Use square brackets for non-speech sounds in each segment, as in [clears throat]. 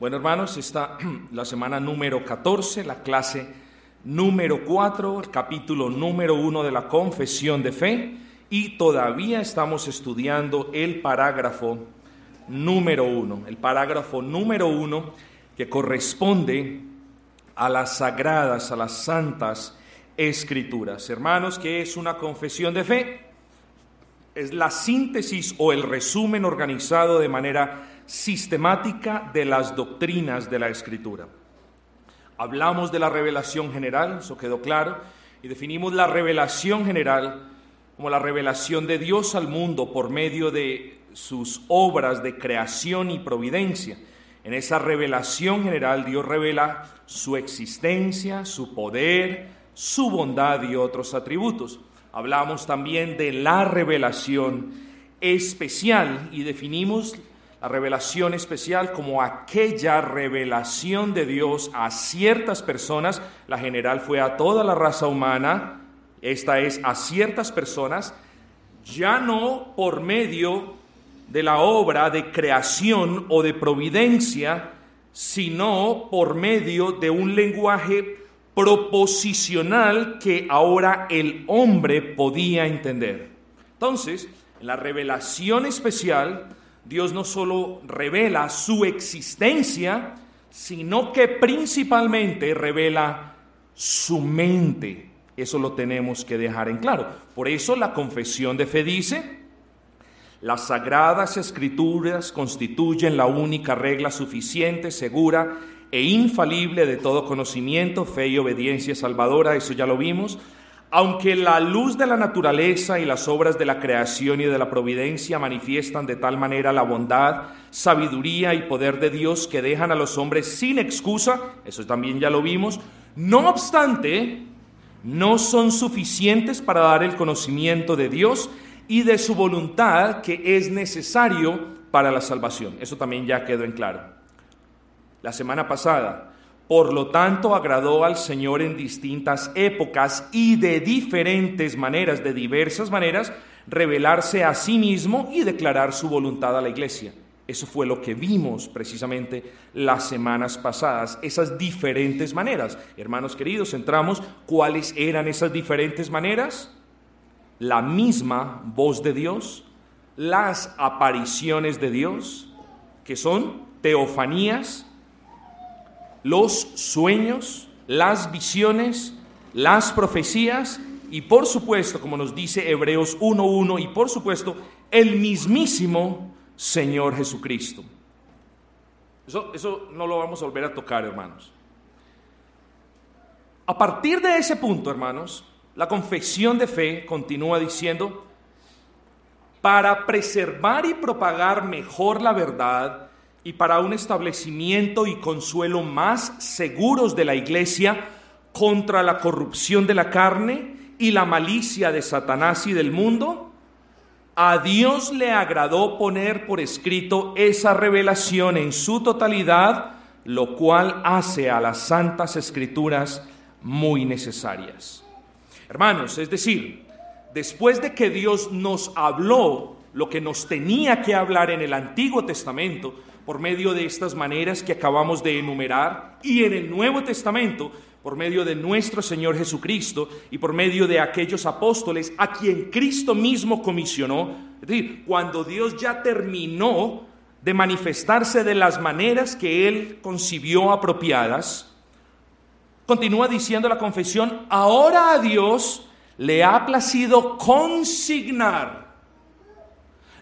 Bueno, hermanos, está [clears throat] la semana número 14, la clase número 4, el capítulo número 1 de la confesión de fe y todavía estamos estudiando el parágrafo número 1, el parágrafo número 1 que corresponde a las sagradas, a las santas escrituras. Hermanos, ¿qué es una confesión de fe? Es la síntesis o el resumen organizado de manera sistemática de las doctrinas de la Escritura. Hablamos de la revelación general, eso quedó claro, y definimos la revelación general como la revelación de Dios al mundo por medio de sus obras de creación y providencia. En esa revelación general Dios revela su existencia, su poder, su bondad y otros atributos. Hablamos también de la revelación especial y definimos la revelación especial como aquella revelación de Dios a ciertas personas, la general fue a toda la raza humana, esta es a ciertas personas, ya no por medio de la obra de creación o de providencia, sino por medio de un lenguaje proposicional que ahora el hombre podía entender. Entonces, la revelación especial, Dios no solo revela su existencia, sino que principalmente revela su mente. Eso lo tenemos que dejar en claro. Por eso la confesión de fe dice, las sagradas escrituras constituyen la única regla suficiente, segura e infalible de todo conocimiento, fe y obediencia salvadora, eso ya lo vimos aunque la luz de la naturaleza y las obras de la creación y de la providencia manifiestan de tal manera la bondad, sabiduría y poder de Dios que dejan a los hombres sin excusa, eso también ya lo vimos, no obstante, no son suficientes para dar el conocimiento de Dios y de su voluntad que es necesario para la salvación. Eso también ya quedó en claro. La semana pasada por lo tanto, agradó al Señor en distintas épocas y de diferentes maneras, de diversas maneras, revelarse a sí mismo y declarar su voluntad a la iglesia. Eso fue lo que vimos precisamente las semanas pasadas, esas diferentes maneras. Hermanos queridos, entramos, ¿cuáles eran esas diferentes maneras? La misma voz de Dios, las apariciones de Dios, que son teofanías, los sueños, las visiones, las profecías y por supuesto, como nos dice Hebreos 1.1, y por supuesto, el mismísimo Señor Jesucristo. Eso, eso no lo vamos a volver a tocar, hermanos. A partir de ese punto, hermanos, la confesión de fe continúa diciendo, para preservar y propagar mejor la verdad, y para un establecimiento y consuelo más seguros de la iglesia contra la corrupción de la carne y la malicia de Satanás y del mundo, a Dios le agradó poner por escrito esa revelación en su totalidad, lo cual hace a las santas escrituras muy necesarias. Hermanos, es decir, después de que Dios nos habló lo que nos tenía que hablar en el Antiguo Testamento, por medio de estas maneras que acabamos de enumerar y en el Nuevo Testamento por medio de nuestro Señor Jesucristo y por medio de aquellos apóstoles a quien Cristo mismo comisionó. Es decir, cuando Dios ya terminó de manifestarse de las maneras que Él concibió apropiadas, continúa diciendo la confesión, ahora a Dios le ha placido consignar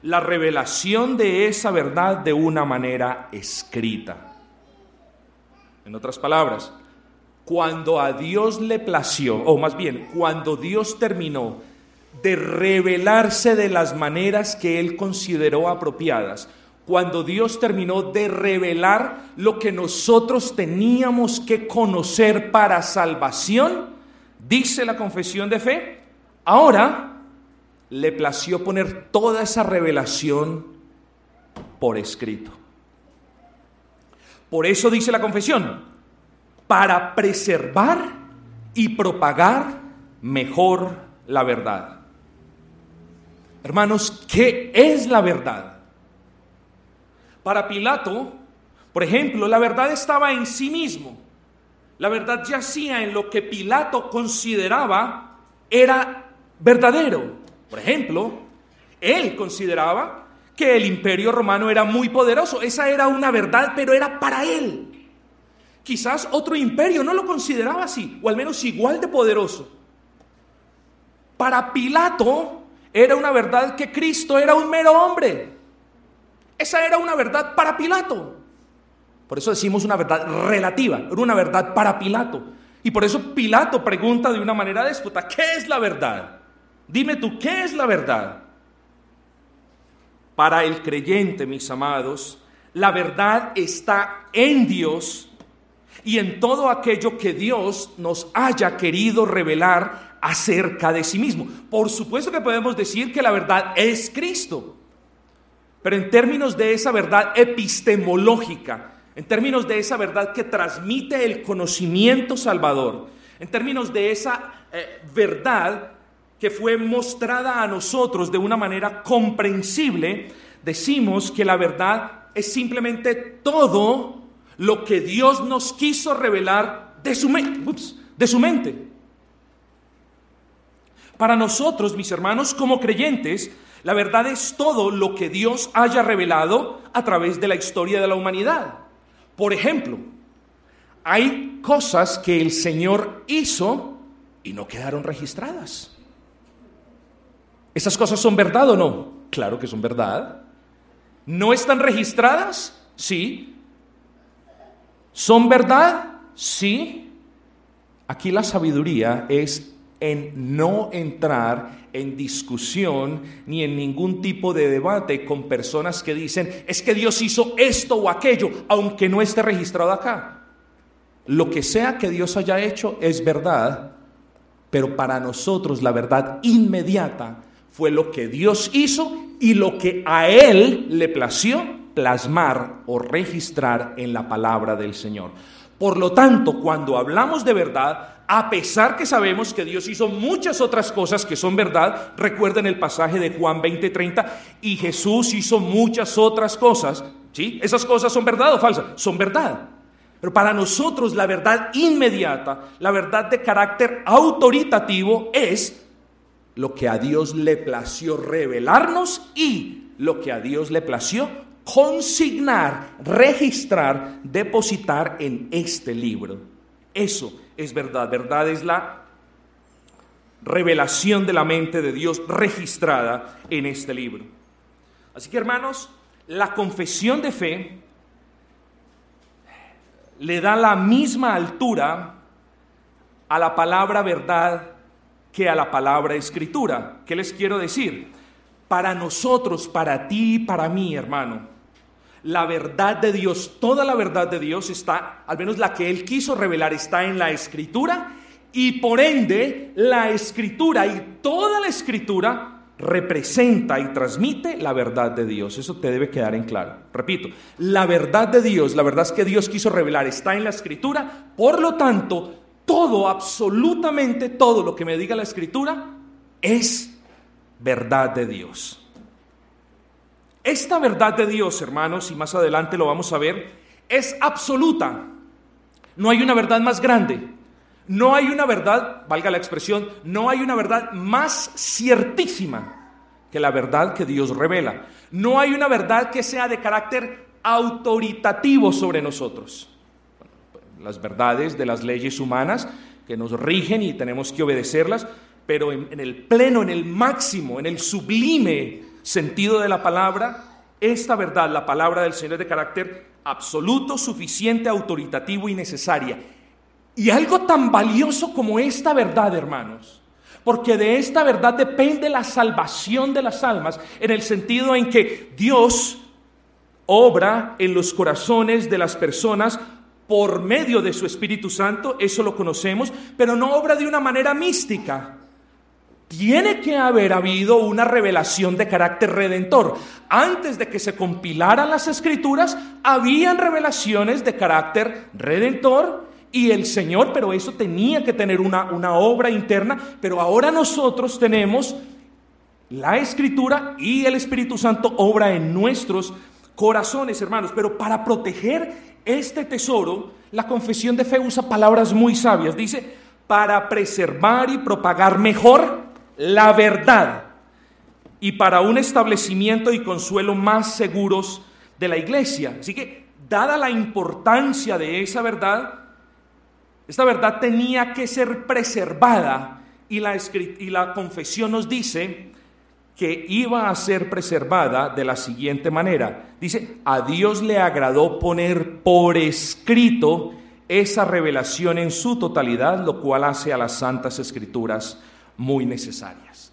la revelación de esa verdad de una manera escrita. En otras palabras, cuando a Dios le plació, o más bien, cuando Dios terminó de revelarse de las maneras que Él consideró apropiadas, cuando Dios terminó de revelar lo que nosotros teníamos que conocer para salvación, dice la confesión de fe, ahora le plació poner toda esa revelación por escrito. Por eso dice la confesión, para preservar y propagar mejor la verdad. Hermanos, ¿qué es la verdad? Para Pilato, Por ejemplo, la verdad estaba en sí mismo. La verdad yacía en lo que Pilato consideraba era verdadero. Por ejemplo, él consideraba que el imperio romano era muy poderoso. Esa era una verdad, pero era para él. Quizás otro imperio no lo consideraba así, o al menos igual de poderoso. Para Pilato era una verdad que Cristo era un mero hombre. Esa era una verdad para Pilato. Por eso decimos una verdad relativa, era una verdad para Pilato. Y por eso Pilato pregunta de una manera déspota, ¿qué es la verdad? Dime tú, ¿qué es la verdad? Para el creyente, mis amados, la verdad está en Dios y en todo aquello que Dios nos haya querido revelar acerca de sí mismo. Por supuesto que podemos decir que la verdad es Cristo, pero en términos de esa verdad epistemológica, en términos de esa verdad que transmite el conocimiento salvador, en términos de esa eh, verdad que fue mostrada a nosotros de una manera comprensible, decimos que la verdad es simplemente todo lo que Dios nos quiso revelar de su, de su mente. Para nosotros, mis hermanos, como creyentes, la verdad es todo lo que Dios haya revelado a través de la historia de la humanidad. Por ejemplo, hay cosas que el Señor hizo y no quedaron registradas. ¿Esas cosas son verdad o no? Claro que son verdad. ¿No están registradas? Sí. ¿Son verdad? Sí. Aquí la sabiduría es en no entrar en discusión ni en ningún tipo de debate con personas que dicen, es que Dios hizo esto o aquello, aunque no esté registrado acá. Lo que sea que Dios haya hecho es verdad, pero para nosotros la verdad inmediata fue lo que Dios hizo y lo que a Él le plació plasmar o registrar en la palabra del Señor. Por lo tanto, cuando hablamos de verdad, a pesar que sabemos que Dios hizo muchas otras cosas que son verdad, recuerden el pasaje de Juan 20:30, y Jesús hizo muchas otras cosas, ¿sí? ¿Esas cosas son verdad o falsas? Son verdad. Pero para nosotros la verdad inmediata, la verdad de carácter autoritativo es lo que a Dios le plació revelarnos y lo que a Dios le plació consignar, registrar, depositar en este libro. Eso es verdad. Verdad es la revelación de la mente de Dios registrada en este libro. Así que hermanos, la confesión de fe le da la misma altura a la palabra verdad que a la palabra escritura. ¿Qué les quiero decir? Para nosotros, para ti para mí, hermano, la verdad de Dios, toda la verdad de Dios está, al menos la que Él quiso revelar, está en la escritura y por ende la escritura y toda la escritura representa y transmite la verdad de Dios. Eso te debe quedar en claro. Repito, la verdad de Dios, la verdad es que Dios quiso revelar, está en la escritura, por lo tanto, todo, absolutamente todo lo que me diga la escritura es verdad de Dios. Esta verdad de Dios, hermanos, y más adelante lo vamos a ver, es absoluta. No hay una verdad más grande. No hay una verdad, valga la expresión, no hay una verdad más ciertísima que la verdad que Dios revela. No hay una verdad que sea de carácter autoritativo sobre nosotros. Las verdades de las leyes humanas que nos rigen y tenemos que obedecerlas, pero en, el pleno, en el máximo, en el sublime sentido de la palabra, esta verdad, la palabra del Señor es de carácter absoluto, suficiente, autoritativo y necesaria. Y algo tan valioso como esta verdad, hermanos, porque de esta verdad depende la salvación de las almas, en el sentido en que Dios obra en los corazones de las personas por medio de su Espíritu Santo, eso lo conocemos, pero no obra de una manera mística, tiene que haber habido una revelación de carácter redentor. Antes de que se compilaran las escrituras, habían revelaciones de carácter redentor y el Señor, pero eso tenía que tener una, una obra interna, pero ahora nosotros tenemos la escritura y el Espíritu Santo obra en nuestros corazones, hermanos, pero para proteger este tesoro, la confesión de fe usa palabras muy sabias. Dice, para preservar y propagar mejor la verdad y para un establecimiento y consuelo más seguros de la iglesia. Así que, dada la importancia de esa verdad, esta verdad tenía que ser preservada y la, y la confesión nos dice que iba a ser preservada de la siguiente manera. Dice, a Dios le agradó poner por escrito esa revelación en su totalidad, lo cual hace a las santas escrituras muy necesarias.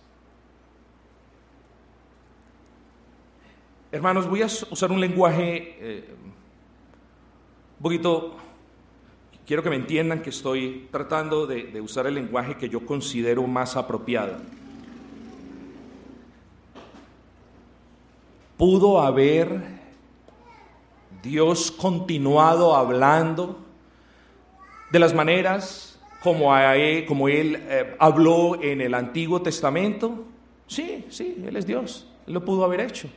Hermanos, voy a usar un lenguaje eh, un poquito, quiero que me entiendan que estoy tratando de usar el lenguaje que yo considero más apropiado. Pudo haber Dios continuado hablando de las maneras como, él, como él eh, habló en el Antiguo Testamento? Sí, sí, Él es Dios, Él lo pudo haber hecho.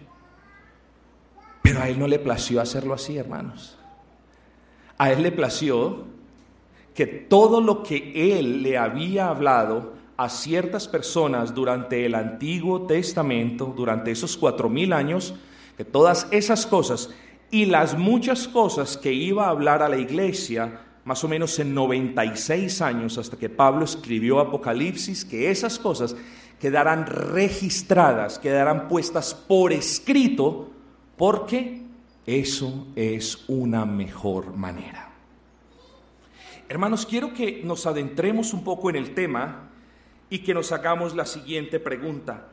Pero a Él no le plació hacerlo así, hermanos. A Él le plació que todo lo que Él le había hablado a ciertas personas durante el Antiguo Testamento, durante esos cuatro mil años, que todas esas cosas y las muchas cosas que iba a hablar a la iglesia, más o menos en 96 años hasta que Pablo escribió Apocalipsis, que esas cosas quedarán registradas, quedarán puestas por escrito, porque eso es una mejor manera. Hermanos, quiero que nos adentremos un poco en el tema y que nos hagamos la siguiente pregunta.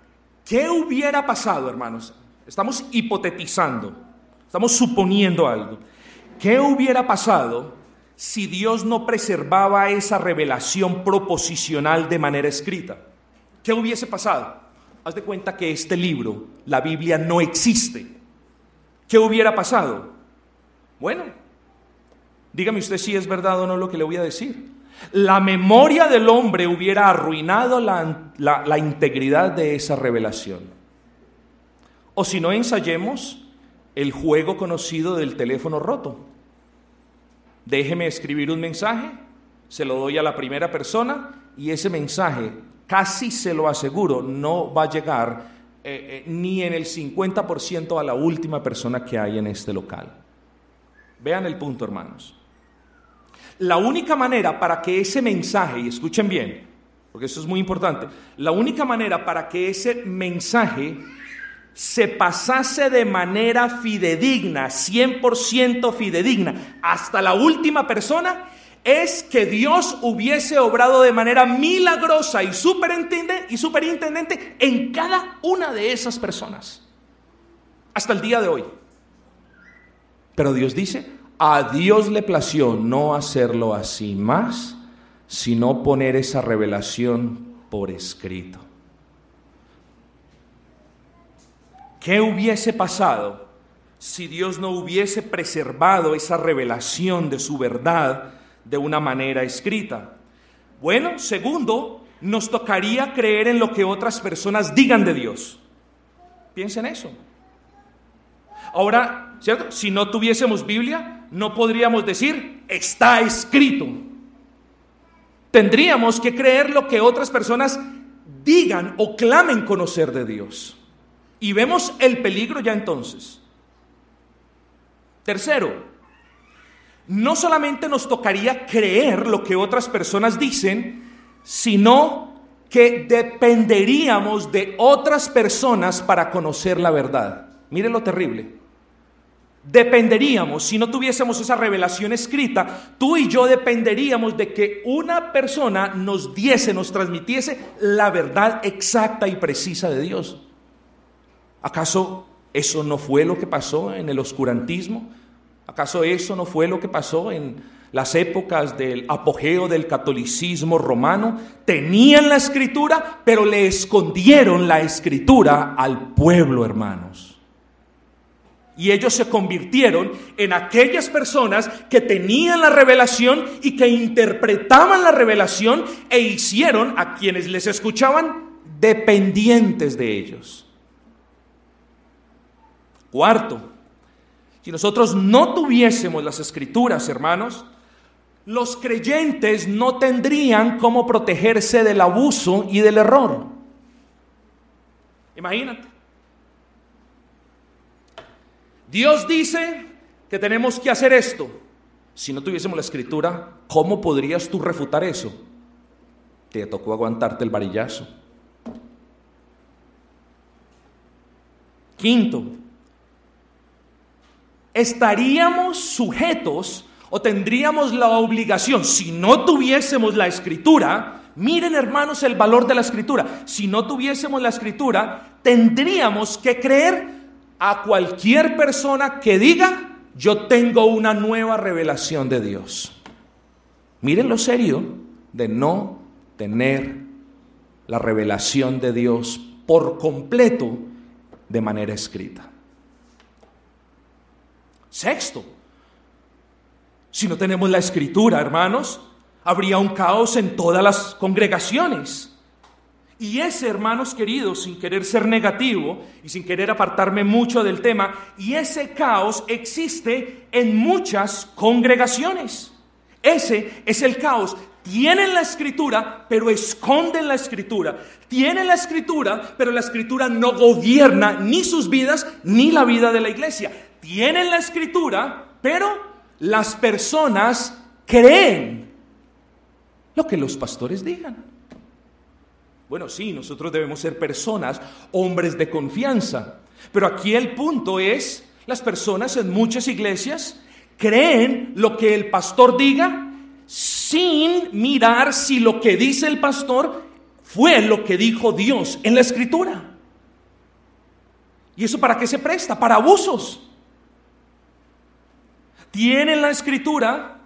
¿Qué hubiera pasado, hermanos? Estamos hipotetizando, estamos suponiendo algo. ¿Qué hubiera pasado si Dios no preservaba esa revelación proposicional de manera escrita? ¿Qué hubiese pasado? Haz de cuenta que este libro, la Biblia, no existe. ¿Qué hubiera pasado? Bueno, dígame usted si es verdad o no lo que le voy a decir la memoria del hombre hubiera arruinado la, integridad de esa revelación. O si no, ensayemos el juego conocido del teléfono roto. Déjeme escribir un mensaje, se lo doy a la primera persona y ese mensaje, casi se lo aseguro, no va a llegar eh, eh, ni en el 50% a la última persona que hay en este local. Vean el punto, hermanos. La única manera para que ese mensaje, y escuchen bien, porque eso es muy importante, la única manera para que ese mensaje se pasase de manera fidedigna, 100% fidedigna, hasta la última persona, es que Dios hubiese obrado de manera milagrosa y superintendente, y superintendente en cada una de esas personas, hasta el día de hoy. Pero Dios dice, a Dios le plació no hacerlo así más, sino poner esa revelación por escrito. ¿Qué hubiese pasado si Dios no hubiese preservado esa revelación de su verdad de una manera escrita? Bueno, segundo, nos tocaría creer en lo que otras personas digan de Dios. Piensen eso. Ahora, ¿cierto? Si no tuviésemos Biblia, no podríamos decir, está escrito. Tendríamos que creer lo que otras personas digan o clamen conocer de Dios. Y vemos el peligro ya entonces. Tercero, no solamente nos tocaría creer lo que otras personas dicen, sino que dependeríamos de otras personas para conocer la verdad. Mire lo terrible dependeríamos, si no tuviésemos esa revelación escrita, tú y yo dependeríamos de que una persona nos diese, nos transmitiese la verdad exacta y precisa de Dios. ¿Acaso eso no fue lo que pasó en el oscurantismo? ¿Acaso eso no fue lo que pasó en las épocas del apogeo del catolicismo romano? Tenían la escritura, pero le escondieron la escritura al pueblo, hermanos. Y ellos se convirtieron en aquellas personas que tenían la revelación y que interpretaban la revelación e hicieron a quienes les escuchaban dependientes de ellos. Cuarto, Si nosotros no tuviésemos las escrituras, hermanos, los creyentes no tendrían cómo protegerse del abuso y del error. Imagínate. Dios dice que tenemos que hacer esto. Si no tuviésemos la escritura, ¿cómo podrías tú refutar eso? Te tocó aguantarte el varillazo. Quinto, estaríamos sujetos o tendríamos la obligación, si no tuviésemos la escritura, miren hermanos el valor de la escritura, si no tuviésemos la escritura, tendríamos que creer a cualquier persona que diga, yo tengo una nueva revelación de Dios. Miren lo serio de no tener la revelación de Dios por completo de manera escrita. Sexto, si no tenemos la escritura, hermanos, habría un caos en todas las congregaciones. Y ese, hermanos queridos, sin querer ser negativo y sin querer apartarme mucho del tema, y ese caos existe en muchas congregaciones. Ese es el caos. Tienen la escritura, pero esconden la escritura. Tienen la escritura, pero la escritura no gobierna ni sus vidas ni la vida de la iglesia. Tienen la escritura, pero las personas creen lo que los pastores digan. Bueno, sí, nosotros debemos ser personas, hombres de confianza. Pero aquí el punto es, las personas en muchas iglesias creen lo que el pastor diga sin mirar si lo que dice el pastor fue lo que dijo Dios en la escritura. ¿Y eso para qué se presta? Para abusos. Tienen la escritura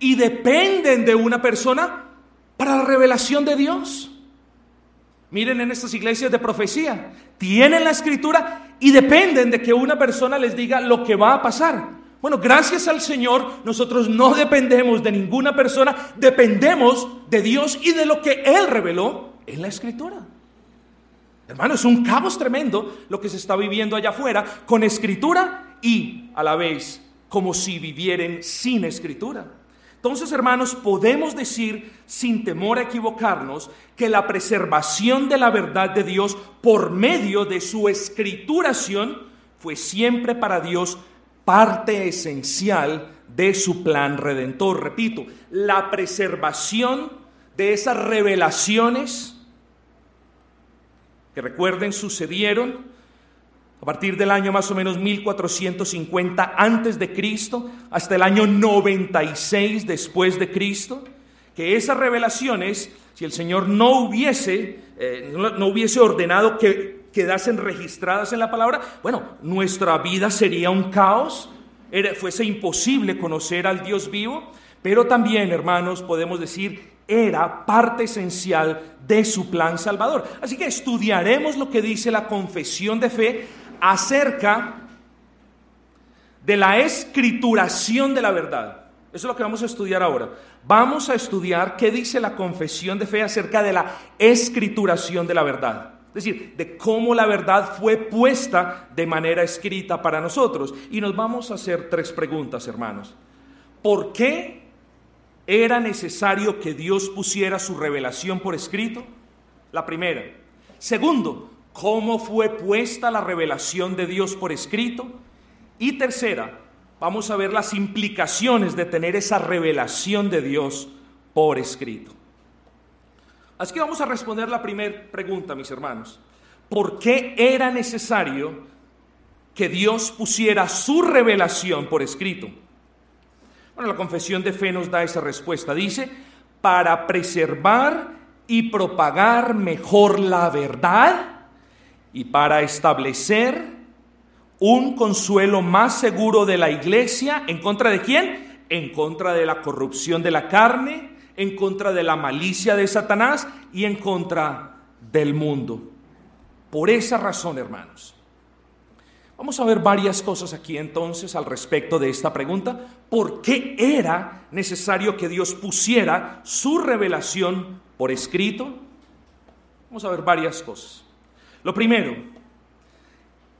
y dependen de una persona para la revelación de Dios. Miren en estas iglesias de profecía, tienen la escritura y dependen de que una persona les diga lo que va a pasar. Bueno, gracias al Señor, nosotros no dependemos de ninguna persona, dependemos de Dios y de lo que Él reveló en la escritura. Hermano, es un caos tremendo lo que se está viviendo allá afuera con escritura y a la vez como si vivieran sin escritura. Entonces, hermanos, podemos decir sin temor a equivocarnos que la preservación de la verdad de Dios por medio de su escrituración fue siempre para Dios parte esencial de su plan redentor. Repito, la preservación de esas revelaciones que recuerden sucedieron a partir del año más o menos 1450 antes de Cristo hasta el año 96 después de Cristo, que esas revelaciones, si el Señor no hubiese, eh, no hubiese ordenado que quedasen registradas en la palabra, bueno, nuestra vida sería un caos, fuese imposible conocer al Dios vivo, pero también, hermanos, podemos decir, era parte esencial de su plan salvador. Así que estudiaremos lo que dice la confesión de fe acerca de la escrituración de la verdad. Eso es lo que vamos a estudiar ahora. Vamos a estudiar qué dice la confesión de fe acerca de la escrituración de la verdad. Es decir, de cómo la verdad fue puesta de manera escrita para nosotros. Y nos vamos a hacer tres preguntas, hermanos. ¿Por qué era necesario que Dios pusiera su revelación por escrito? La primera. Segundo, cómo fue puesta la revelación de Dios por escrito. Y tercera, vamos a ver las implicaciones de tener esa revelación de Dios por escrito. Así que vamos a responder la primera pregunta, mis hermanos. ¿Por qué era necesario que Dios pusiera su revelación por escrito? Bueno, la confesión de fe nos da esa respuesta. Dice, para preservar y propagar mejor la verdad y para establecer un consuelo más seguro de la iglesia, ¿en contra de quién? En contra de la corrupción de la carne, en contra de la malicia de Satanás y en contra del mundo. Por esa razón, hermanos. Vamos a ver varias cosas aquí entonces al respecto de esta pregunta. ¿Por qué era necesario que Dios pusiera su revelación por escrito? Vamos a ver varias cosas. Lo primero,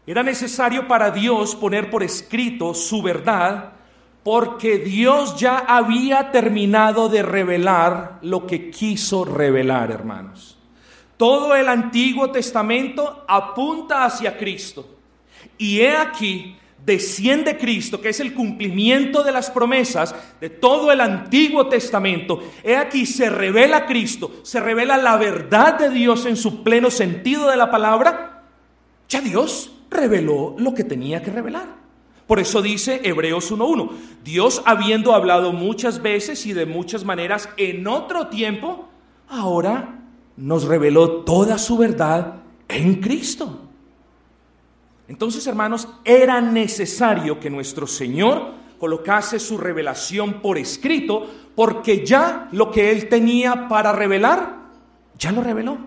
Era necesario para Dios poner por escrito su verdad porque Dios ya había terminado de revelar lo que quiso revelar, hermanos. Todo el Antiguo Testamento apunta hacia Cristo. Y he aquí, desciende Cristo, que es el cumplimiento de las promesas de todo el Antiguo Testamento. He aquí, se revela Cristo, se revela la verdad de Dios en su pleno sentido de la palabra. Ya Dios reveló lo que tenía que revelar. Por eso dice Hebreos 1.1, Dios habiendo hablado muchas veces y de muchas maneras en otro tiempo, ahora nos reveló toda su verdad en Cristo. Entonces, hermanos, era necesario que nuestro Señor colocase su revelación por escrito, porque ya lo que Él tenía para revelar, ya lo reveló.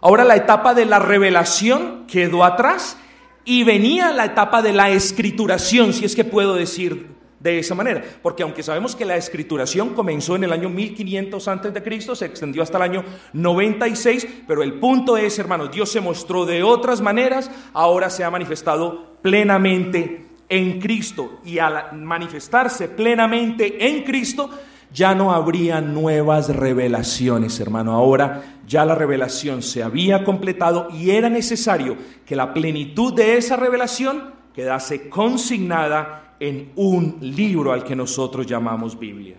Ahora la etapa de la revelación quedó atrás y venía la etapa de la escrituración, si es que puedo decir de esa manera, porque aunque sabemos que la escrituración comenzó en el año 1500 antes de Cristo, se extendió hasta el año 96, pero el punto es, hermanos, Dios se mostró de otras maneras, ahora se ha manifestado plenamente en Cristo y al manifestarse plenamente en Cristo ya no habría nuevas revelaciones, hermano. Ahora ya la revelación se había completado y era necesario que la plenitud de esa revelación quedase consignada en un libro al que nosotros llamamos Biblia.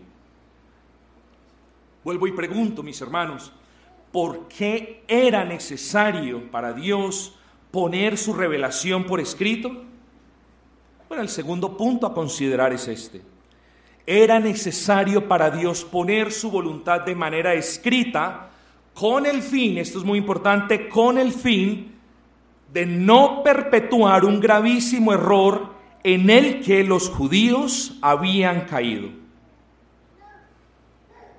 Vuelvo y pregunto, mis hermanos, ¿por qué era necesario para Dios poner su revelación por escrito? Bueno, el segundo punto a considerar es este. Era necesario para Dios poner su voluntad de manera escrita con el fin, esto es muy importante, con el fin de no perpetuar un gravísimo error en el que los judíos habían caído.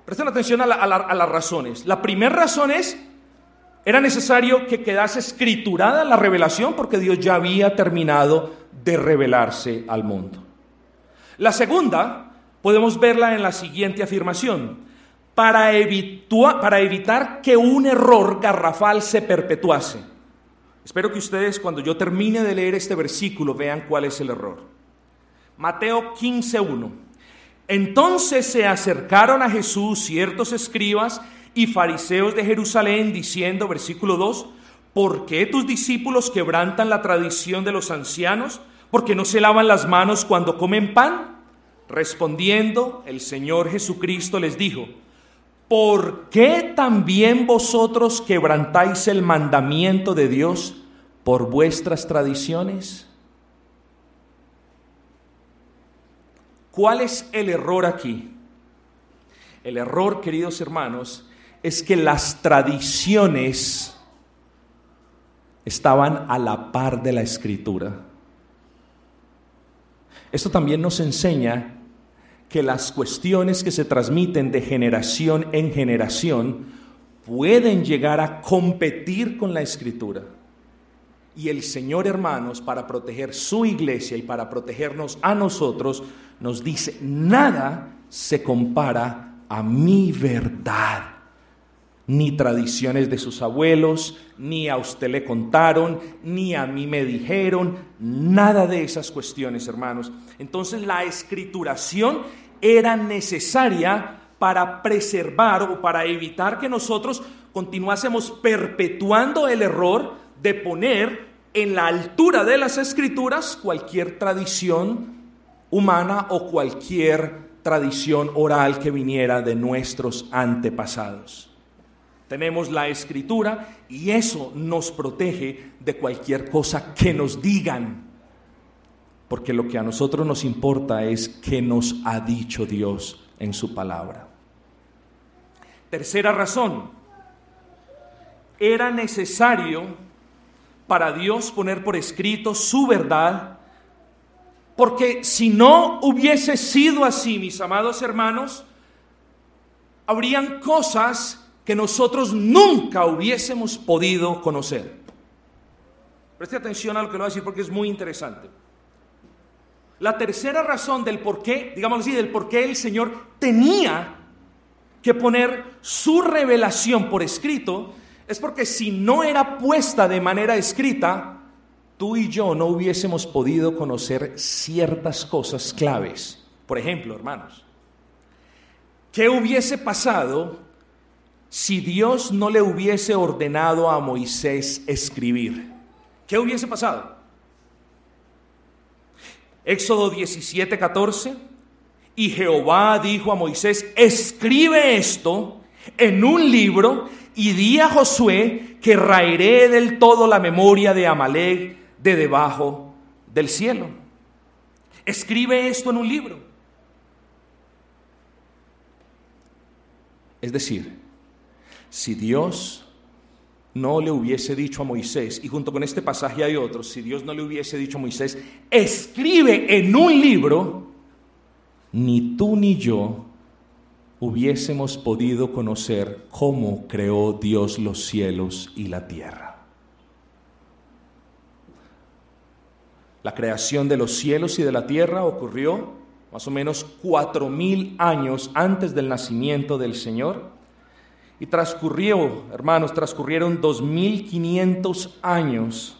Presten atención a, las razones. La primera razón es, era necesario que quedase escriturada la revelación porque Dios ya había terminado de revelarse al mundo. La segunda, podemos verla en la siguiente afirmación para, para evitar que un error garrafal se perpetuase. Espero que ustedes cuando yo termine de leer este versículo vean cuál es el error. Mateo 15.1. Entonces se acercaron a Jesús ciertos escribas y fariseos de Jerusalén diciendo, versículo 2, ¿por qué tus discípulos quebrantan la tradición de los ancianos? ¿Porque no se lavan las manos cuando comen pan? Respondiendo, el Señor Jesucristo les dijo, ¿por qué también vosotros quebrantáis el mandamiento de Dios por vuestras tradiciones? ¿Cuál es el error aquí? El error, queridos hermanos, es que las tradiciones estaban a la par de la escritura. Esto también nos enseña que las cuestiones que se transmiten de generación en generación pueden llegar a competir con la escritura. Y el Señor, hermanos, para proteger su iglesia y para protegernos a nosotros, nos dice, nada se compara a mi verdad. Ni tradiciones de sus abuelos, ni a usted le contaron, ni a mí me dijeron, nada de esas cuestiones, hermanos. Entonces la escrituración era necesaria para preservar o para evitar que nosotros continuásemos perpetuando el error de poner en la altura de las escrituras cualquier tradición humana o cualquier tradición oral que viniera de nuestros antepasados. Tenemos la escritura y eso nos protege de cualquier cosa que nos digan porque lo que a nosotros nos importa es qué nos ha dicho Dios en su palabra. Tercera razón, era necesario para Dios poner por escrito su verdad, porque si no hubiese sido así, mis amados hermanos, habrían cosas que nosotros nunca hubiésemos podido conocer. Preste atención a lo que lo voy a decir porque es muy interesante. La tercera razón del por qué, digamos así, del por qué el Señor tenía que poner su revelación por escrito, es porque si no era puesta de manera escrita, tú y yo no hubiésemos podido conocer ciertas cosas claves. Por ejemplo, hermanos, ¿qué hubiese pasado si Dios no le hubiese ordenado a Moisés escribir? ¿Qué hubiese pasado? Éxodo 17, 14. Y Jehová dijo a Moisés, escribe esto en un libro y di a Josué que raeré del todo la memoria de Amalek de debajo del cielo. Escribe esto en un libro. Es decir, si Dios no le hubiese dicho a Moisés, y junto con este pasaje hay otros, si Dios no le hubiese dicho a Moisés, escribe en un libro, ni tú ni yo hubiésemos podido conocer cómo creó Dios los cielos y la tierra. La creación de los cielos y de la tierra ocurrió más o menos cuatro mil años antes del nacimiento del Señor. Y transcurrió, hermanos, transcurrieron dos mil quinientos años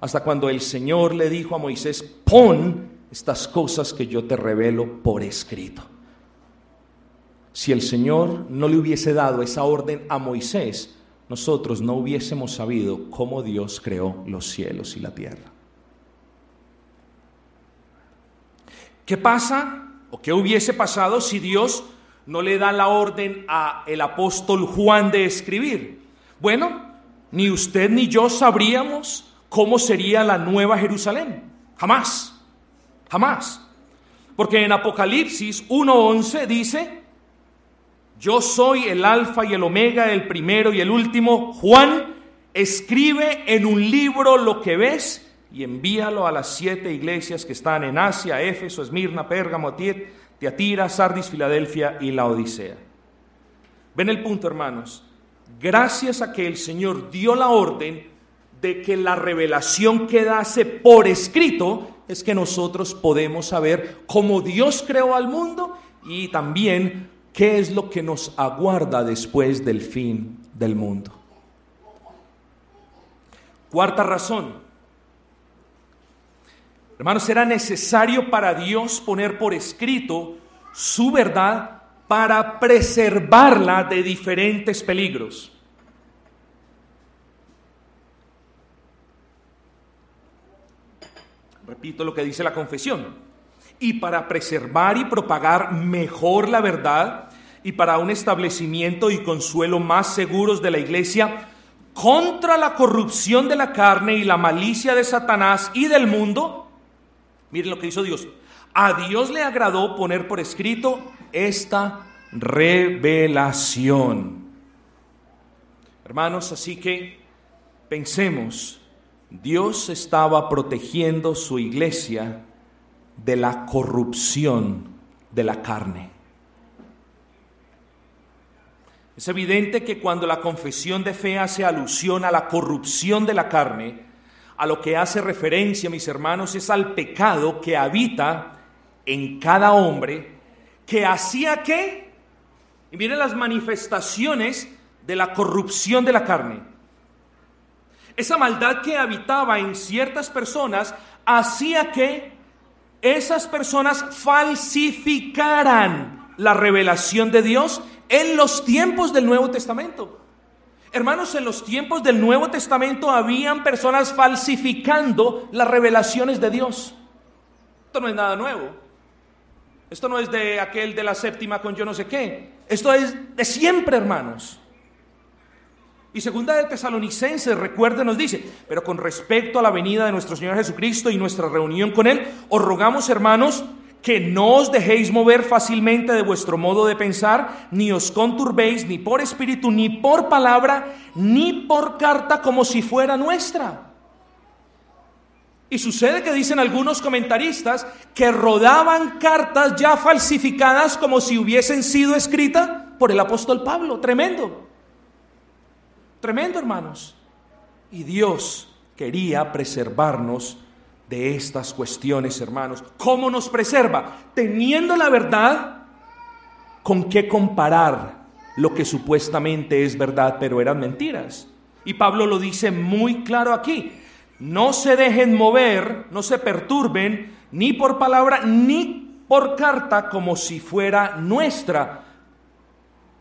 hasta cuando el Señor le dijo a Moisés, pon estas cosas que yo te revelo por escrito. Si el Señor no le hubiese dado esa orden a Moisés, nosotros no hubiésemos sabido cómo Dios creó los cielos y la tierra. ¿Qué pasa o qué hubiese pasado si Dios no le da la orden a el apóstol Juan de escribir? Bueno, ni usted ni yo sabríamos cómo sería la nueva Jerusalén. Jamás. Jamás. Porque en Apocalipsis 1:11 dice, yo soy el alfa y el omega, el primero y el último. Juan, escribe en un libro lo que ves y envíalo a las siete iglesias que están en Asia, Éfeso, Esmirna, Pérgamo, Tiatira, Sardis, Filadelfia y la Odisea. Ven el punto, hermanos. Gracias a que el Señor dio la orden de que la revelación quedase por escrito, es que nosotros podemos saber cómo Dios creó al mundo y también ¿Qué es lo que nos aguarda después del fin del mundo? Cuarta razón. Hermanos, era necesario para Dios poner por escrito su verdad para preservarla de diferentes peligros. Repito lo que dice la confesión y para preservar y propagar mejor la verdad y para un establecimiento y consuelo más seguros de la iglesia contra la corrupción de la carne y la malicia de Satanás y del mundo. Miren lo que hizo Dios. A Dios le agradó poner por escrito esta revelación. Hermanos, así que pensemos, Dios estaba protegiendo su iglesia de la corrupción de la carne. Es evidente que cuando la confesión de fe hace alusión a la corrupción de la carne, a lo que hace referencia, mis hermanos, es al pecado que habita en cada hombre, que hacía que, y miren las manifestaciones de la corrupción de la carne. Esa maldad que habitaba en ciertas personas hacía que esas personas falsificaran la revelación de Dios en los tiempos del Nuevo Testamento. Hermanos, en los tiempos del Nuevo Testamento habían personas falsificando las revelaciones de Dios. Esto no es nada nuevo. Esto no es de aquel de la séptima con yo no sé qué. Esto es de siempre, hermanos. Y segunda de Tesalonicenses, recuerde, nos dice, pero con respecto a la venida de nuestro Señor Jesucristo y nuestra reunión con Él, os rogamos, hermanos, que no os dejéis mover fácilmente de vuestro modo de pensar, ni os conturbéis ni por espíritu, ni por palabra, ni por carta como si fuera nuestra. Y sucede que dicen algunos comentaristas que rodaban cartas ya falsificadas como si hubiesen sido escritas por el apóstol Pablo. Tremendo. Tremendo, hermanos. Y Dios quería preservarnos de estas cuestiones, hermanos. ¿Cómo nos preserva? Teniendo la verdad, ¿con qué comparar lo que supuestamente es verdad, pero eran mentiras? Y Pablo lo dice muy claro aquí. no se dejen mover, no se perturben, ni por palabra, ni por carta, como si fuera nuestra.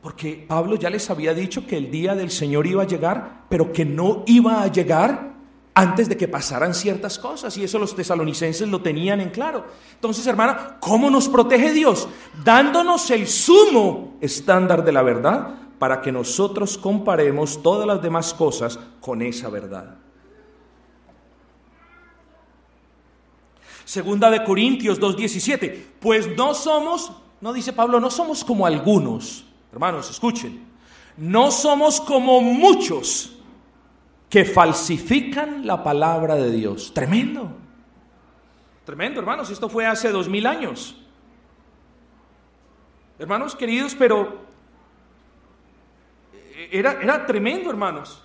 Porque Pablo ya les había dicho que el día del Señor iba a llegar, pero que no iba a llegar antes de que pasaran ciertas cosas. Y eso los tesalonicenses lo tenían en claro. Entonces, hermana, ¿cómo nos protege Dios? Dándonos el sumo estándar de la verdad para que nosotros comparemos todas las demás cosas con esa verdad. Segunda de Corintios 2.17. Pues no somos, no dice Pablo, no somos como algunos. Hermanos, escuchen. No somos como muchos que falsifican la palabra de Dios. Tremendo. Tremendo, hermanos. Esto fue hace dos mil años. Hermanos queridos, pero era, era tremendo, hermanos.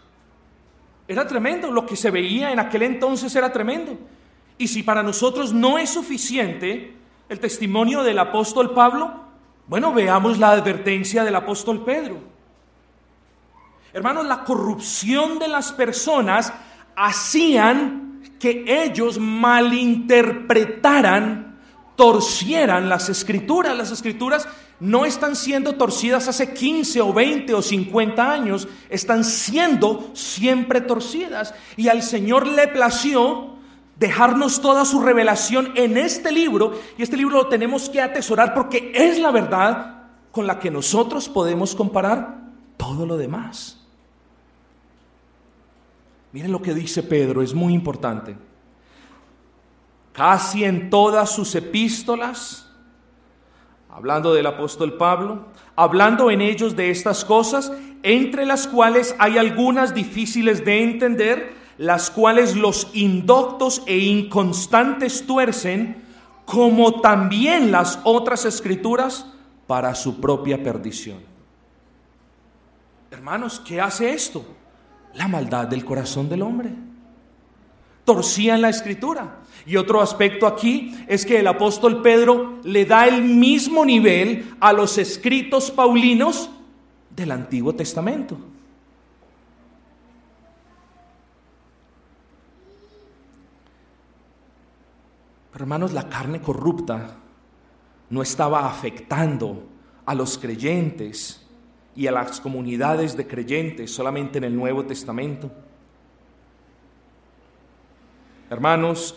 Era tremendo. Lo que se veía en aquel entonces era tremendo. Y si para nosotros no es suficiente el testimonio del apóstol Pablo, bueno, veamos la advertencia del apóstol Pedro. Hermanos, la corrupción de las personas hacían que ellos malinterpretaran, torcieran las escrituras. Las escrituras no están siendo torcidas hace 15 o 20 o 50 años, están siendo siempre torcidas. Y al Señor le plació dejarnos toda su revelación en este libro, y este libro lo tenemos que atesorar porque es la verdad con la que nosotros podemos comparar todo lo demás. Miren lo que dice Pedro, es muy importante. Casi en todas sus epístolas, hablando del apóstol Pablo, hablando en ellos de estas cosas, entre las cuales hay algunas difíciles de entender, las cuales los indoctos e inconstantes tuercen, como también las otras escrituras, para su propia perdición. Hermanos, ¿qué hace esto? La maldad del corazón del hombre. Torcían la escritura. Y otro aspecto aquí es que el apóstol Pedro le da el mismo nivel a los escritos paulinos del Antiguo Testamento. Pero hermanos, la carne corrupta no estaba afectando a los creyentes y a las comunidades de creyentes solamente en el Nuevo Testamento. Hermanos,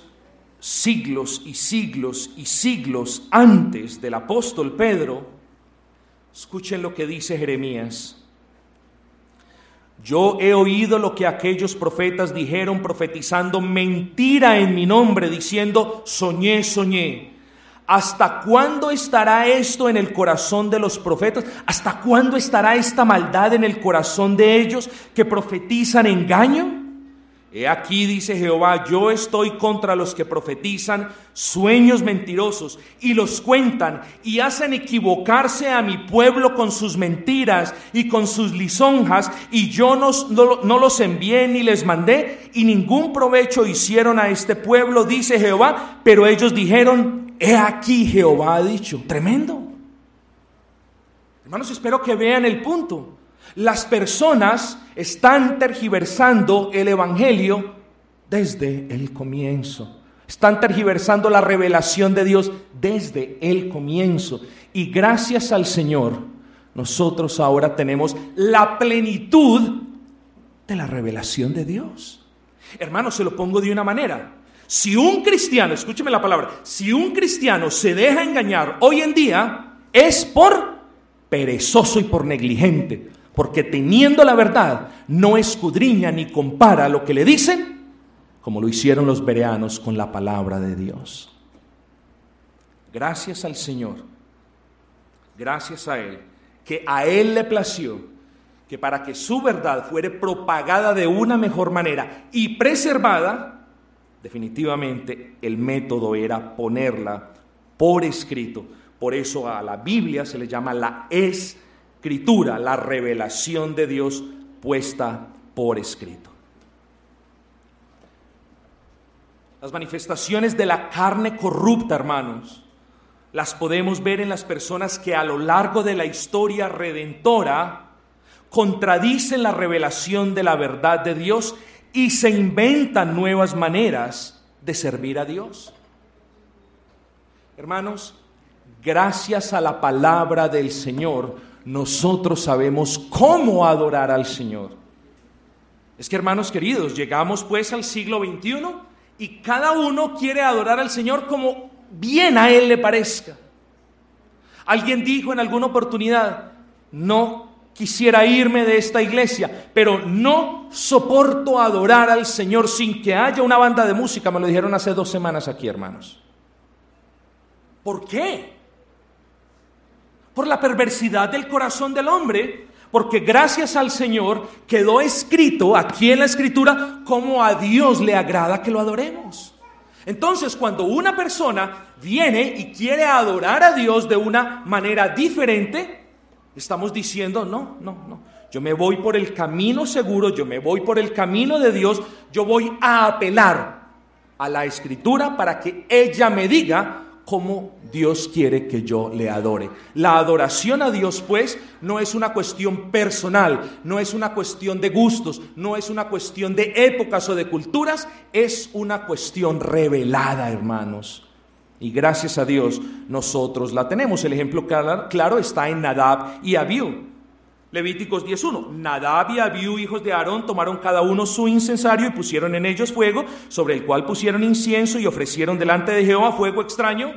siglos y siglos y siglos antes del apóstol Pedro, escuchen lo que dice Jeremías. Yo he oído lo que aquellos profetas dijeron profetizando mentira en mi nombre, diciendo, soñé, soñé. ¿Hasta cuándo estará esto en el corazón de los profetas? ¿Hasta cuándo estará esta maldad en el corazón de ellos que profetizan engaño? He aquí, dice Jehová, yo estoy contra los que profetizan sueños mentirosos y los cuentan y hacen equivocarse a mi pueblo con sus mentiras y con sus lisonjas y yo no, los envié ni les mandé y ningún provecho hicieron a este pueblo, dice Jehová, pero ellos dijeron, He aquí Jehová ha dicho, tremendo. Hermanos, espero que vean el punto. Las personas están tergiversando el Evangelio desde el comienzo. Están tergiversando la revelación de Dios desde el comienzo. Y gracias al Señor, nosotros ahora tenemos la plenitud de la revelación de Dios. Hermanos, se lo pongo de una manera. Si un cristiano, escúcheme la palabra, si un cristiano se deja engañar hoy en día, es por perezoso y por negligente, porque teniendo la verdad, no escudriña ni compara lo que le dicen, como lo hicieron los bereanos con la palabra de Dios. Gracias al Señor, gracias a Él, que a Él le plació que para que su verdad fuere propagada de una mejor manera y preservada, Definitivamente el método era ponerla por escrito. Por eso a la Biblia se le llama la escritura, la revelación de Dios puesta por escrito. Las manifestaciones de la carne corrupta, hermanos, las podemos ver en las personas que a lo largo de la historia redentora contradicen la revelación de la verdad de Dios y se inventan nuevas maneras de servir a Dios. Hermanos, gracias a la palabra del Señor, nosotros sabemos cómo adorar al Señor. Es que, hermanos queridos, llegamos pues al siglo XXI y cada uno quiere adorar al Señor como bien a Él le parezca. Alguien dijo en alguna oportunidad, no quisiera irme de esta iglesia, pero no soporto adorar al Señor sin que haya una banda de música. Me lo dijeron hace dos semanas aquí, hermanos. ¿Por qué? Por la perversidad del corazón del hombre, porque gracias al Señor quedó escrito aquí en la escritura cómo a Dios le agrada que lo adoremos. Entonces, cuando una persona viene y quiere adorar a Dios de una manera diferente, estamos diciendo, no, no, no. Yo me voy por el camino seguro, yo me voy por el camino de Dios, yo voy a apelar a la escritura para que ella me diga cómo Dios quiere que yo le adore. La adoración a Dios, pues, no es una cuestión personal, no es una cuestión de gustos, no es una cuestión de épocas o de culturas, es una cuestión revelada, hermanos. Y gracias a Dios nosotros la tenemos. El ejemplo claro, está en Nadab y Abiú. Levíticos 10.1. Nadab y Abiú, hijos de Aarón, tomaron cada uno su incensario y pusieron en ellos fuego, sobre el cual pusieron incienso y ofrecieron delante de Jehová fuego extraño,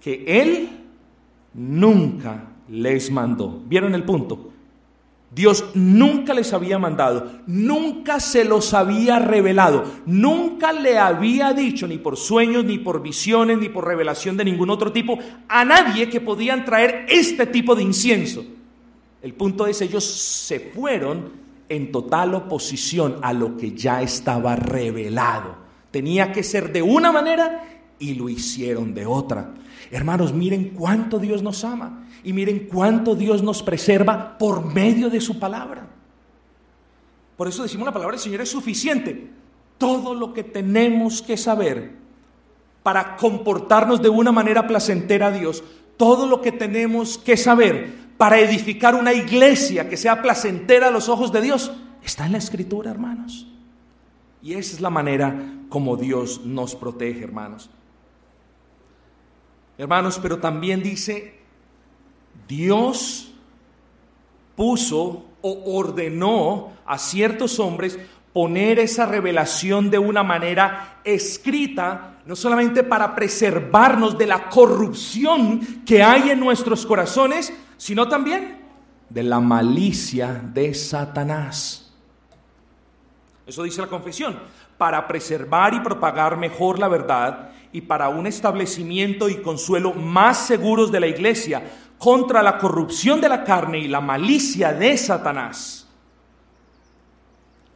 que él nunca les mandó. ¿Vieron el punto? Dios nunca les había mandado, nunca se los había revelado, nunca le había dicho, ni por sueños, ni por visiones, ni por revelación de ningún otro tipo, a nadie que podían traer este tipo de incienso. El punto es, ellos se fueron en total oposición a lo que ya estaba revelado. Tenía que ser de una manera y lo hicieron de otra. Hermanos, miren cuánto Dios nos ama y miren cuánto Dios nos preserva por medio de su palabra. Por eso decimos la palabra del Señor es suficiente. Todo lo que tenemos que saber para comportarnos de una manera placentera a Dios, todo lo que tenemos que saber para edificar una iglesia que sea placentera a los ojos de Dios, está en la escritura, hermanos. Y esa es la manera como Dios nos protege, hermanos. Hermanos, pero también dice, Dios puso o ordenó a ciertos hombres poner esa revelación de una manera escrita, no solamente para preservarnos de la corrupción que hay en nuestros corazones, sino también de la malicia de Satanás. Eso dice la confesión, para preservar y propagar mejor la verdad y para un establecimiento y consuelo más seguros de la iglesia contra la corrupción de la carne y la malicia de Satanás.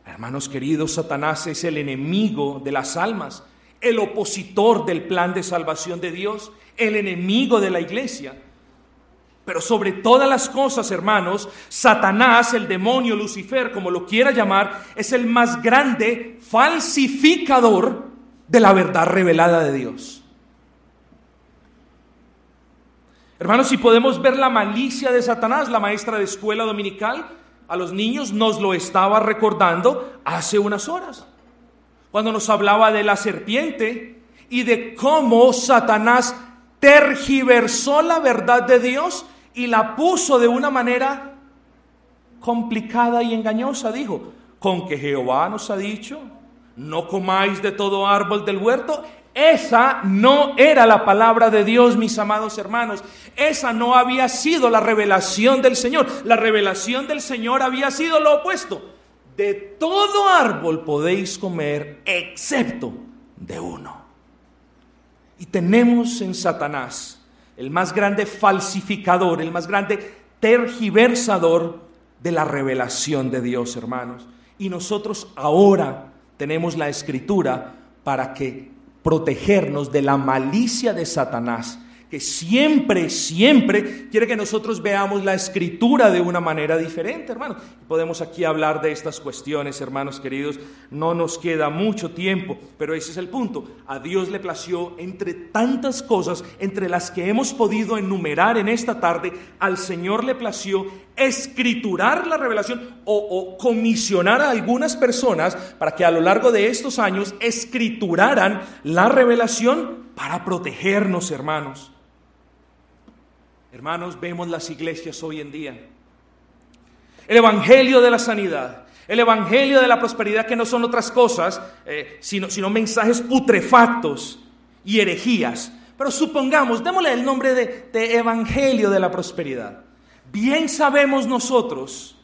Hermanos queridos, Satanás es el enemigo de las almas, el opositor del plan de salvación de Dios, el enemigo de la iglesia. Pero sobre todas las cosas, hermanos, Satanás, el demonio, Lucifer, como lo quiera llamar, es el más grande falsificador de la verdad revelada de Dios. Hermanos, si podemos ver la malicia de Satanás, la maestra de escuela dominical, a los niños nos lo estaba recordando hace unas horas, cuando nos hablaba de la serpiente y de cómo Satanás tergiversó la verdad de Dios y la puso de una manera complicada y engañosa. Dijo, con que Jehová nos ha dicho, no comáis de todo árbol del huerto. Esa no era la palabra de Dios, mis amados hermanos. Esa no había sido la revelación del Señor. La revelación del Señor había sido lo opuesto. De todo árbol podéis comer, excepto de uno. Y tenemos en Satanás el más grande falsificador, el más grande tergiversador de la revelación de Dios, hermanos. Y nosotros ahora tenemos la escritura para que protegernos de la malicia de Satanás que siempre, siempre quiere que nosotros veamos la escritura de una manera diferente, hermanos. Podemos aquí hablar de estas cuestiones, hermanos queridos. No nos queda mucho tiempo, pero ese es el punto. A Dios le plació entre tantas cosas, entre las que hemos podido enumerar en esta tarde, al Señor le plació escriturar la revelación o, comisionar a algunas personas para que a lo largo de estos años escrituraran la revelación para protegernos, hermanos. Hermanos, vemos las iglesias hoy en día. El Evangelio de la sanidad, el Evangelio de la prosperidad, que no son otras cosas, eh, sino, sino mensajes putrefactos y herejías. Pero supongamos, démosle el nombre de Evangelio de la prosperidad. Bien sabemos nosotros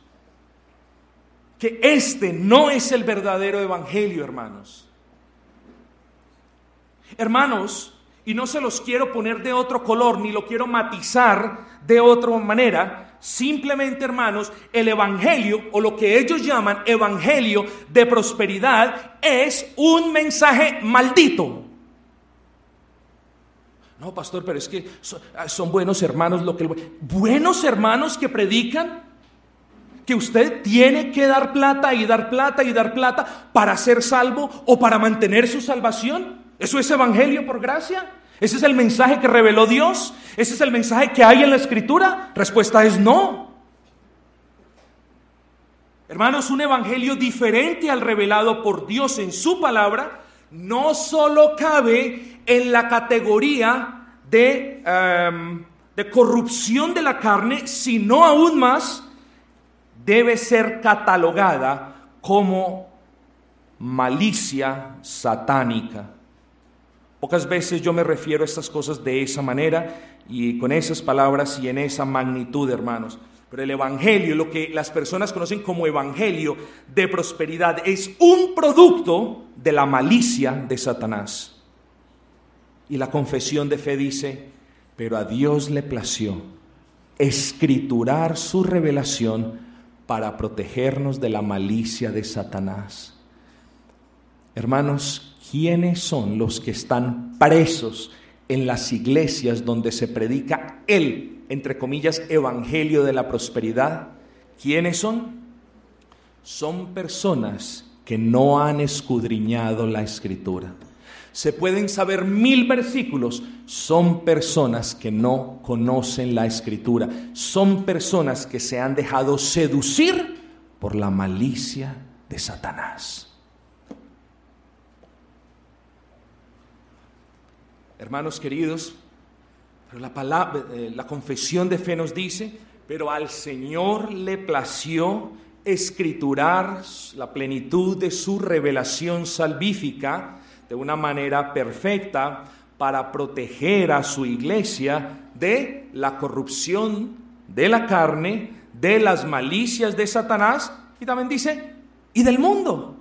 que este no es el verdadero Evangelio, hermanos. Hermanos, y no se los quiero poner de otro color, ni lo quiero matizar de otra manera. Simplemente, hermanos, el Evangelio, o lo que ellos llaman Evangelio de prosperidad, es un mensaje maldito. No, pastor, pero es que ah, son, buenos hermanos lo que buenos hermanos que predican que usted tiene que dar plata y dar plata y dar plata para ser salvo o para mantener su salvación. ¿Eso es evangelio por gracia? ¿Ese es el mensaje que reveló Dios? ¿Ese es el mensaje que hay en la escritura? Respuesta es no. Hermanos, un evangelio diferente al revelado por Dios en su palabra no solo cabe en la categoría de, em, de corrupción de la carne, sino aún más debe ser catalogada como malicia satánica. Pocas veces yo me refiero a estas cosas de esa manera y con esas palabras y en esa magnitud, hermanos. Pero el Evangelio, lo que las personas conocen como Evangelio de prosperidad, es un producto de la malicia de Satanás. Y la confesión de fe dice, pero a Dios le plació escriturar su revelación para protegernos de la malicia de Satanás. Hermanos, ¿quiénes son los que están presos en las iglesias donde se predica el, entre comillas, evangelio de la prosperidad? ¿Quiénes son? Son personas que no han escudriñado la escritura. Se pueden saber mil versículos, son personas que no conocen la escritura, son personas que se han dejado seducir por la malicia de Satanás. Hermanos queridos, la, palabra, eh, la confesión de fe nos dice, pero al Señor le plació escriturar la plenitud de su revelación salvífica de una manera perfecta para proteger a su iglesia de la corrupción de la carne, de las malicias de Satanás y también dice, y del mundo.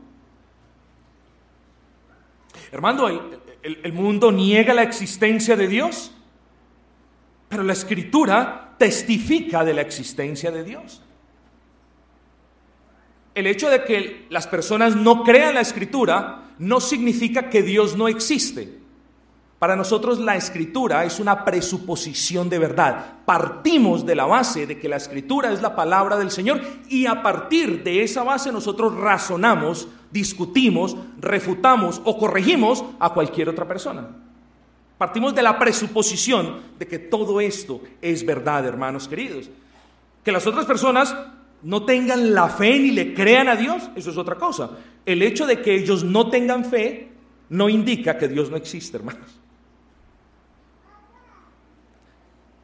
Hermano, el, el, mundo niega la existencia de Dios, pero la escritura testifica de la existencia de Dios. El hecho de que las personas no crean la escritura no significa que Dios no existe. Para nosotros la escritura es una presuposición de verdad. Partimos de la base de que la escritura es la palabra del Señor y a partir de esa base nosotros razonamos, discutimos, refutamos o corregimos a cualquier otra persona. Partimos de la presuposición de que todo esto es verdad, hermanos queridos. Que las otras personas no tengan la fe ni le crean a Dios, eso es otra cosa. El hecho de que ellos no tengan fe no indica que Dios no existe, hermanos.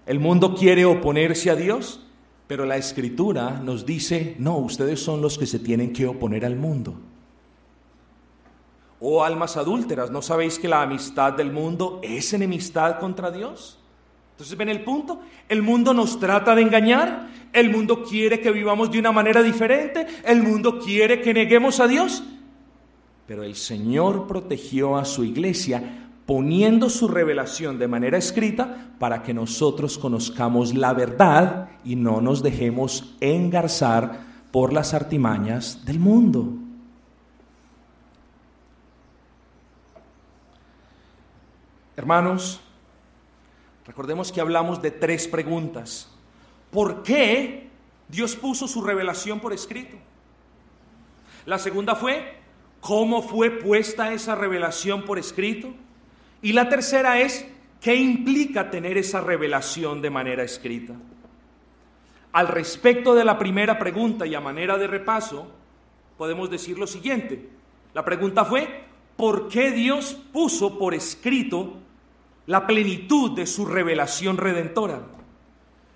El mundo quiere oponerse a Dios, pero la escritura nos dice, no, ustedes son los que se tienen que oponer al mundo. Oh almas adúlteras, ¿no sabéis que la amistad del mundo es enemistad contra Dios? Entonces, ¿ven el punto? El mundo nos trata de engañar, el mundo quiere que vivamos de una manera diferente, el mundo quiere que neguemos a Dios, pero el Señor protegió a su iglesia poniendo su revelación de manera escrita para que nosotros conozcamos la verdad y no nos dejemos engarzar por las artimañas del mundo. Hermanos, recordemos que hablamos de tres preguntas. ¿Por qué Dios puso su revelación por escrito? La segunda fue, ¿cómo fue puesta esa revelación por escrito? Y la tercera es, ¿qué implica tener esa revelación de manera escrita? Al respecto de la primera pregunta y a manera de repaso, podemos decir lo siguiente. La pregunta fue, ¿por qué Dios puso por escrito la plenitud de su revelación redentora?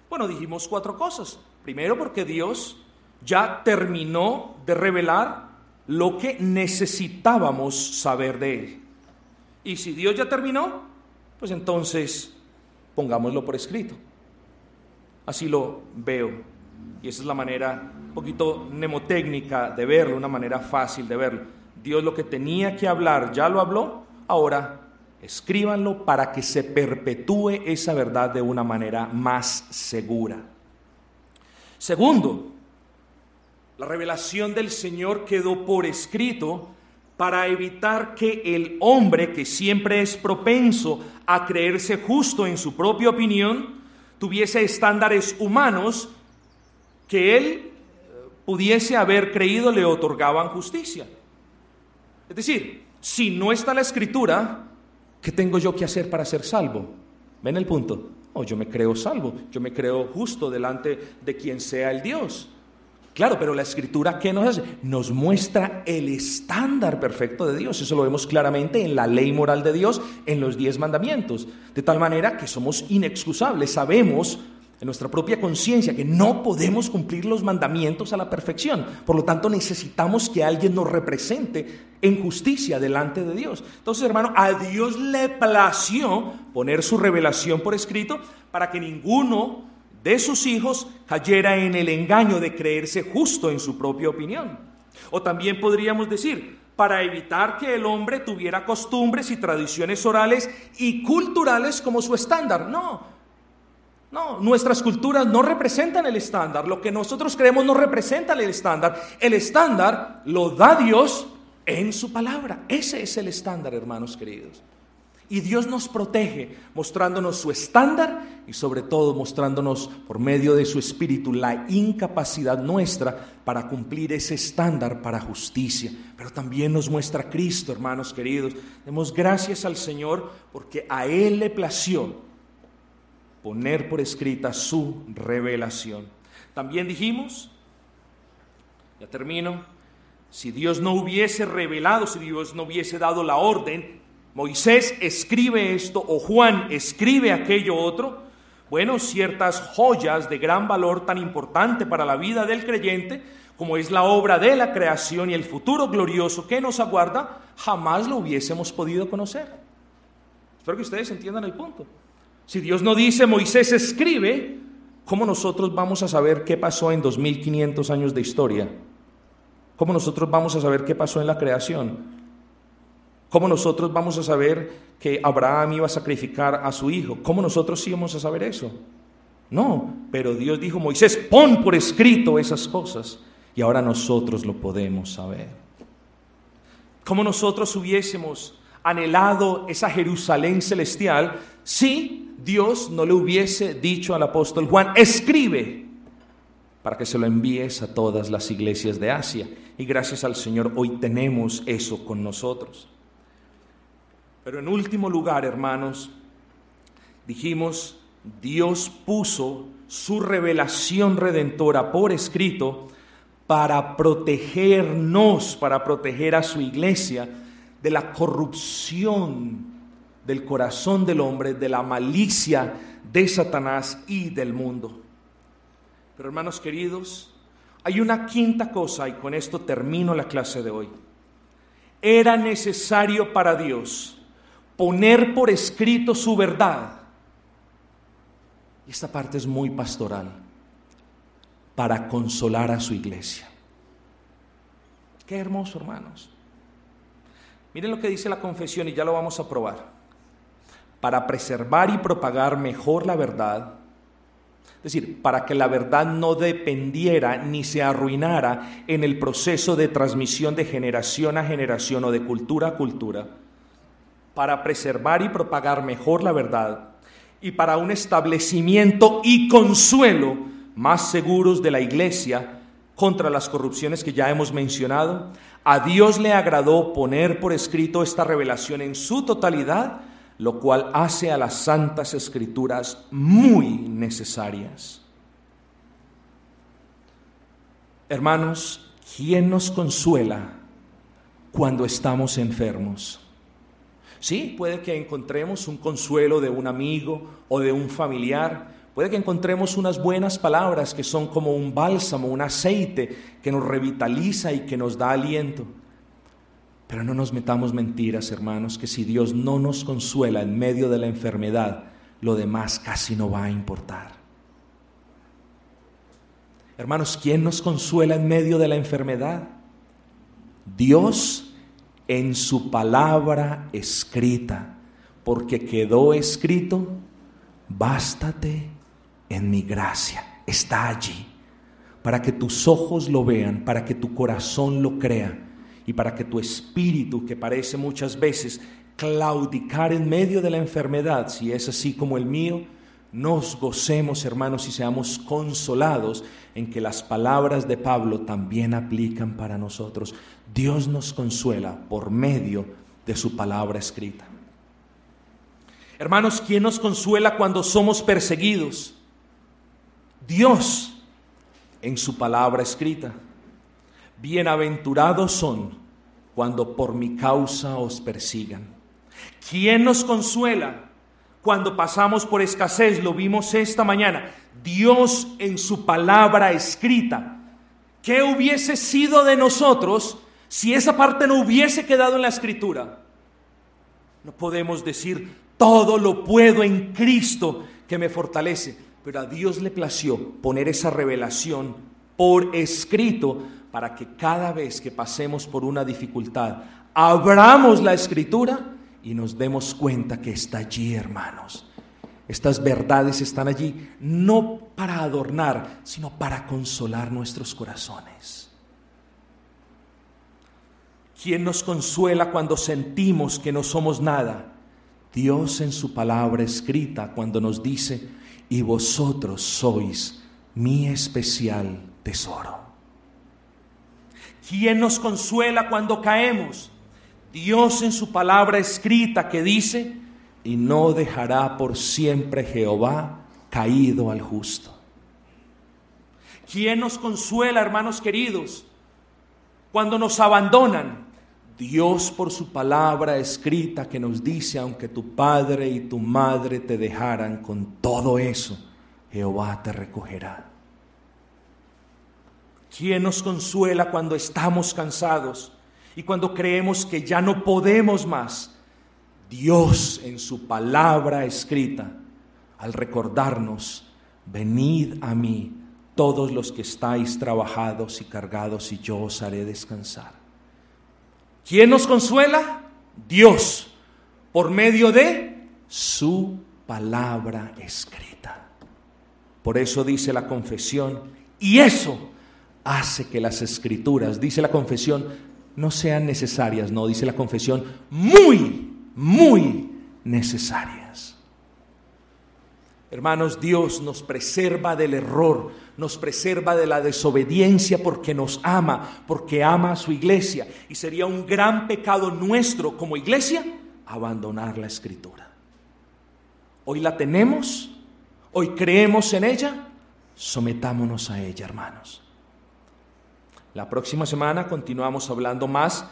Bueno, dijimos cuatro cosas. Primero, porque Dios ya terminó de revelar lo que necesitábamos saber de Él. Y si Dios ya terminó, pues entonces pongámoslo por escrito. Así lo veo. Y esa es la manera un poquito mnemotécnica de verlo, una manera fácil de verlo. Dios lo que tenía que hablar ya lo habló, ahora escríbanlo para que se perpetúe esa verdad de una manera más segura. Segundo, la revelación del Señor quedó por escrito para evitar que el hombre, que siempre es propenso a creerse justo en su propia opinión, tuviese estándares humanos que él eh, pudiese haber creído le otorgaban justicia. Es decir, si no está la escritura, ¿qué tengo yo que hacer para ser salvo? ¿Ven el punto? Oh, yo me creo salvo, yo me creo justo delante de quien sea el Dios. Claro, pero la escritura, ¿qué nos hace? Nos muestra el estándar perfecto de Dios. Eso lo vemos claramente en la ley moral de Dios, en los diez mandamientos. De tal manera que somos inexcusables, sabemos en nuestra propia conciencia que no podemos cumplir los mandamientos a la perfección. Por lo tanto, necesitamos que alguien nos represente en justicia delante de Dios. Entonces, hermano, a Dios le plació poner su revelación por escrito para que ninguno de sus hijos cayera en el engaño de creerse justo en su propia opinión. O también podríamos decir, para evitar que el hombre tuviera costumbres y tradiciones orales y culturales como su estándar. No, no, nuestras culturas no representan el estándar. Lo que nosotros creemos no representa el estándar. El estándar lo da Dios en su palabra. Ese es el estándar, hermanos queridos. Y Dios nos protege mostrándonos su estándar y sobre todo mostrándonos por medio de su espíritu la incapacidad nuestra para cumplir ese estándar para justicia. Pero también nos muestra Cristo, hermanos queridos. Demos gracias al Señor porque a Él le plació poner por escrita su revelación. También dijimos, ya termino, si Dios no hubiese revelado, si Dios no hubiese dado la orden, Moisés escribe esto o Juan escribe aquello otro, bueno, ciertas joyas de gran valor tan importante para la vida del creyente, como es la obra de la creación y el futuro glorioso que nos aguarda, jamás lo hubiésemos podido conocer. Espero que ustedes entiendan el punto. Si Dios no dice, Moisés escribe, ¿cómo nosotros vamos a saber qué pasó en 2500 años de historia? ¿Cómo nosotros vamos a saber qué pasó en la creación? ¿Cómo nosotros vamos a saber que Abraham iba a sacrificar a su hijo? ¿Cómo nosotros íbamos a saber eso? No, pero Dios dijo, Moisés, pon por escrito esas cosas y ahora nosotros lo podemos saber. ¿Cómo nosotros hubiésemos anhelado esa Jerusalén celestial si Dios no le hubiese dicho al apóstol Juan, escribe para que se lo envíes a todas las iglesias de Asia? Y gracias al Señor hoy tenemos eso con nosotros. Pero en último lugar, hermanos, dijimos, Dios puso su revelación redentora por escrito para protegernos, para proteger a su iglesia de la corrupción del corazón del hombre, de la malicia de Satanás y del mundo. Pero hermanos queridos, hay una quinta cosa y con esto termino la clase de hoy. Era necesario para Dios poner por escrito su verdad. Y esta parte es muy pastoral, para consolar a su iglesia. Qué hermoso, hermanos. Miren lo que dice la confesión y ya lo vamos a probar. Para preservar y propagar mejor la verdad, es decir, para que la verdad no dependiera ni se arruinara en el proceso de transmisión de generación a generación o de cultura a cultura, para preservar y propagar mejor la verdad y para un establecimiento y consuelo más seguros de la iglesia contra las corrupciones que ya hemos mencionado, a Dios le agradó poner por escrito esta revelación en su totalidad, lo cual hace a las santas escrituras muy necesarias. Hermanos, ¿quién nos consuela cuando estamos enfermos? Sí, puede que encontremos un consuelo de un amigo o de un familiar, puede que encontremos unas buenas palabras que son como un bálsamo, un aceite que nos revitaliza y que nos da aliento. Pero no nos metamos mentiras, hermanos, que si Dios no nos consuela en medio de la enfermedad, lo demás casi no va a importar. Hermanos, ¿quién nos consuela en medio de la enfermedad? Dios en su palabra escrita, porque quedó escrito, bástate en mi gracia. Está allí, para que tus ojos lo vean, para que tu corazón lo crea y para que tu espíritu, que parece muchas veces claudicar en medio de la enfermedad, si es así como el mío, nos gocemos, hermanos, y seamos consolados en que las palabras de Pablo también aplican para nosotros. Dios nos consuela por medio de su palabra escrita. Hermanos, ¿quién nos consuela cuando somos perseguidos? Dios en su palabra escrita. Bienaventurados son cuando por mi causa os persigan. ¿Quién nos consuela cuando pasamos por escasez? Lo vimos esta mañana. Dios en su palabra escrita. ¿Qué hubiese sido de nosotros si esa parte no hubiese quedado en la escritura? No podemos decir, todo lo puedo en Cristo que me fortalece. Pero a Dios le plació poner esa revelación por escrito para que cada vez que pasemos por una dificultad, abramos la escritura y nos demos cuenta que está allí, hermanos. Estas verdades están allí no para adornar, sino para consolar nuestros corazones. ¿Quién nos consuela cuando sentimos que no somos nada? Dios en su palabra escrita cuando nos dice, y vosotros sois mi especial tesoro. ¿Quién nos consuela cuando caemos? Dios en su palabra escrita que dice, y no dejará por siempre Jehová caído al justo. ¿Quién nos consuela, hermanos queridos, cuando nos abandonan? Dios por su palabra escrita que nos dice, aunque tu padre y tu madre te dejaran con todo eso, Jehová te recogerá. ¿Quién nos consuela cuando estamos cansados? Y cuando creemos que ya no podemos más, Dios en su palabra escrita, al recordarnos, venid a mí todos los que estáis trabajados y cargados y yo os haré descansar. ¿Quién nos consuela? Dios, por medio de su palabra escrita. Por eso dice la confesión, y eso hace que las escrituras, dice la confesión, no sean necesarias, no, dice la confesión, muy, muy necesarias. Hermanos, Dios nos preserva del error, nos preserva de la desobediencia porque nos ama, porque ama a su iglesia. Y sería un gran pecado nuestro como iglesia abandonar la escritura. Hoy la tenemos, hoy creemos en ella, sometámonos a ella, hermanos. La próxima semana continuamos hablando más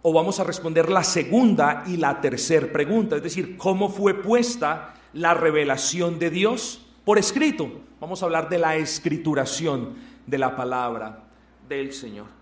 o vamos a responder la segunda y la tercera pregunta, es decir, cómo fue puesta la revelación de Dios por escrito. Vamos a hablar de la escrituración de la palabra del Señor.